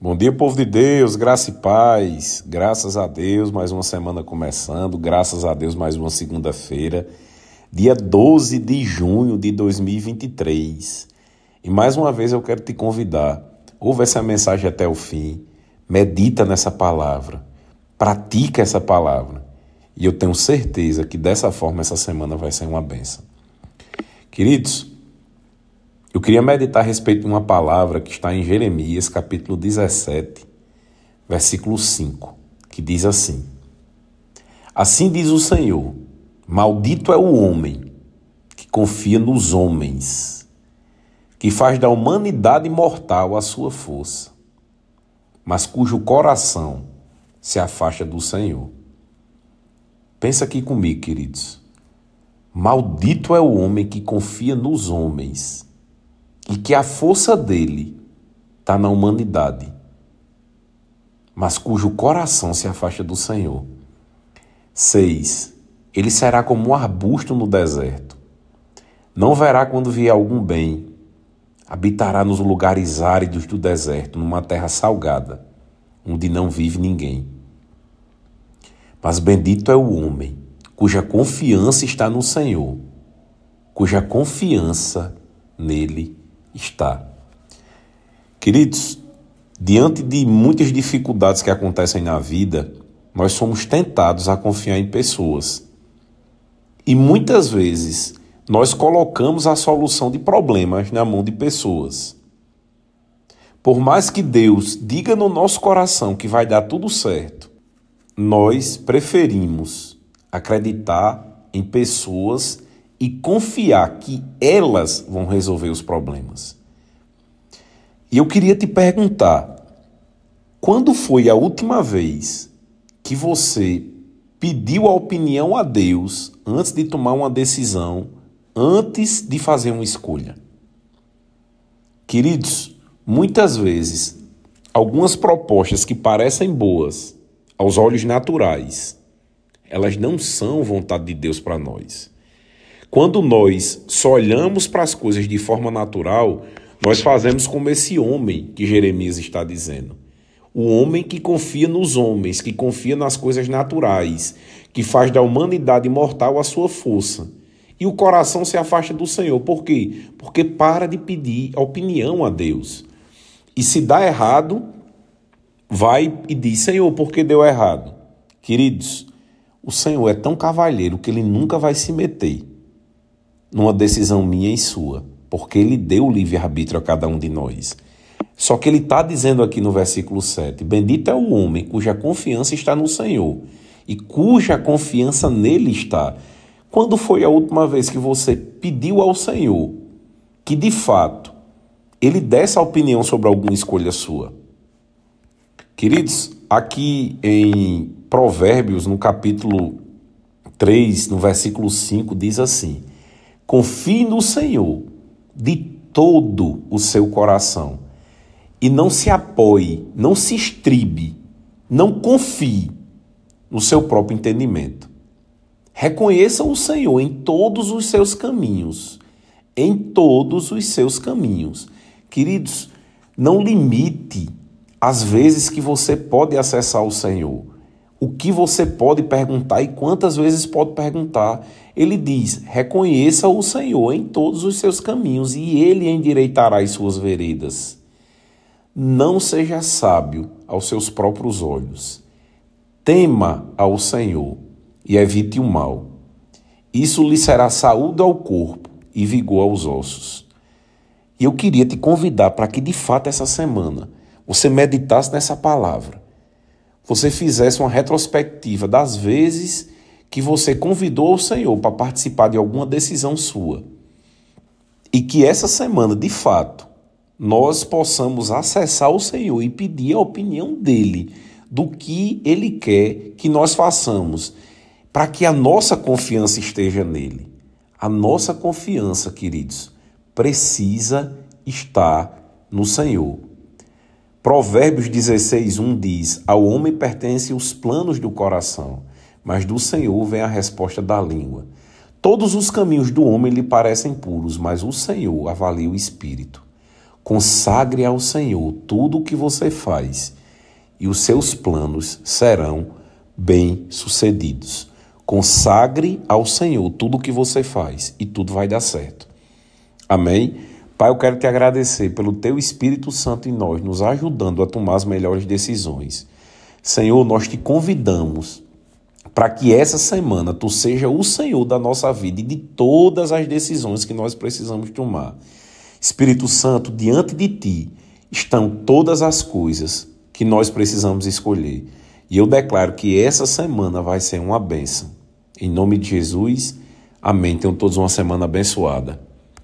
Bom dia, povo de Deus, graça e paz. Graças a Deus, mais uma semana começando. Graças a Deus, mais uma segunda-feira, dia 12 de junho de 2023. E mais uma vez eu quero te convidar, ouve essa mensagem até o fim, medita nessa palavra, pratica essa palavra. E eu tenho certeza que dessa forma essa semana vai ser uma benção. Queridos, eu queria meditar a respeito de uma palavra que está em Jeremias, capítulo 17, versículo 5, que diz assim: Assim diz o Senhor: Maldito é o homem que confia nos homens, que faz da humanidade mortal a sua força, mas cujo coração se afasta do Senhor. Pensa aqui comigo, queridos. Maldito é o homem que confia nos homens e que a força dele está na humanidade, mas cujo coração se afasta do Senhor. 6. Ele será como um arbusto no deserto. Não verá quando vier algum bem. Habitará nos lugares áridos do deserto, numa terra salgada, onde não vive ninguém. Mas bendito é o homem cuja confiança está no Senhor, cuja confiança nele está. Queridos, diante de muitas dificuldades que acontecem na vida, nós somos tentados a confiar em pessoas. E muitas vezes nós colocamos a solução de problemas na mão de pessoas. Por mais que Deus diga no nosso coração que vai dar tudo certo, nós preferimos acreditar em pessoas e confiar que elas vão resolver os problemas. E eu queria te perguntar: quando foi a última vez que você pediu a opinião a Deus antes de tomar uma decisão, antes de fazer uma escolha? Queridos, muitas vezes, algumas propostas que parecem boas aos olhos naturais, elas não são vontade de Deus para nós. Quando nós só olhamos para as coisas de forma natural, nós fazemos como esse homem que Jeremias está dizendo. O homem que confia nos homens, que confia nas coisas naturais, que faz da humanidade mortal a sua força. E o coração se afasta do Senhor. Por quê? Porque para de pedir opinião a Deus. E se dá errado, vai e diz: Senhor, por que deu errado? Queridos, o Senhor é tão cavalheiro que ele nunca vai se meter numa decisão minha e sua, porque ele deu o livre-arbítrio a cada um de nós. Só que ele está dizendo aqui no versículo 7: Bendito é o homem cuja confiança está no Senhor e cuja confiança nele está. Quando foi a última vez que você pediu ao Senhor que de fato ele desse a opinião sobre alguma escolha sua? Queridos, aqui em Provérbios, no capítulo 3, no versículo 5, diz assim: Confie no Senhor de todo o seu coração e não se apoie, não se estribe, não confie no seu próprio entendimento. Reconheça o Senhor em todos os seus caminhos, em todos os seus caminhos. Queridos, não limite as vezes que você pode acessar o Senhor o que você pode perguntar e quantas vezes pode perguntar. Ele diz: reconheça o Senhor em todos os seus caminhos e ele endireitará as suas veredas. Não seja sábio aos seus próprios olhos. Tema ao Senhor e evite o mal. Isso lhe será saúde ao corpo e vigor aos ossos. E eu queria te convidar para que, de fato, essa semana você meditasse nessa palavra você fizesse uma retrospectiva das vezes que você convidou o Senhor para participar de alguma decisão sua. E que essa semana, de fato, nós possamos acessar o Senhor e pedir a opinião dele do que ele quer que nós façamos, para que a nossa confiança esteja nele. A nossa confiança, queridos, precisa estar no Senhor. Provérbios 16, 1 diz: Ao homem pertencem os planos do coração, mas do Senhor vem a resposta da língua. Todos os caminhos do homem lhe parecem puros, mas o Senhor avalia o espírito. Consagre ao Senhor tudo o que você faz e os seus planos serão bem-sucedidos. Consagre ao Senhor tudo o que você faz e tudo vai dar certo. Amém? Pai, eu quero te agradecer pelo teu Espírito Santo em nós, nos ajudando a tomar as melhores decisões. Senhor, nós te convidamos para que essa semana tu seja o Senhor da nossa vida e de todas as decisões que nós precisamos tomar. Espírito Santo, diante de ti estão todas as coisas que nós precisamos escolher. E eu declaro que essa semana vai ser uma benção. Em nome de Jesus, amém. Tenham todos uma semana abençoada.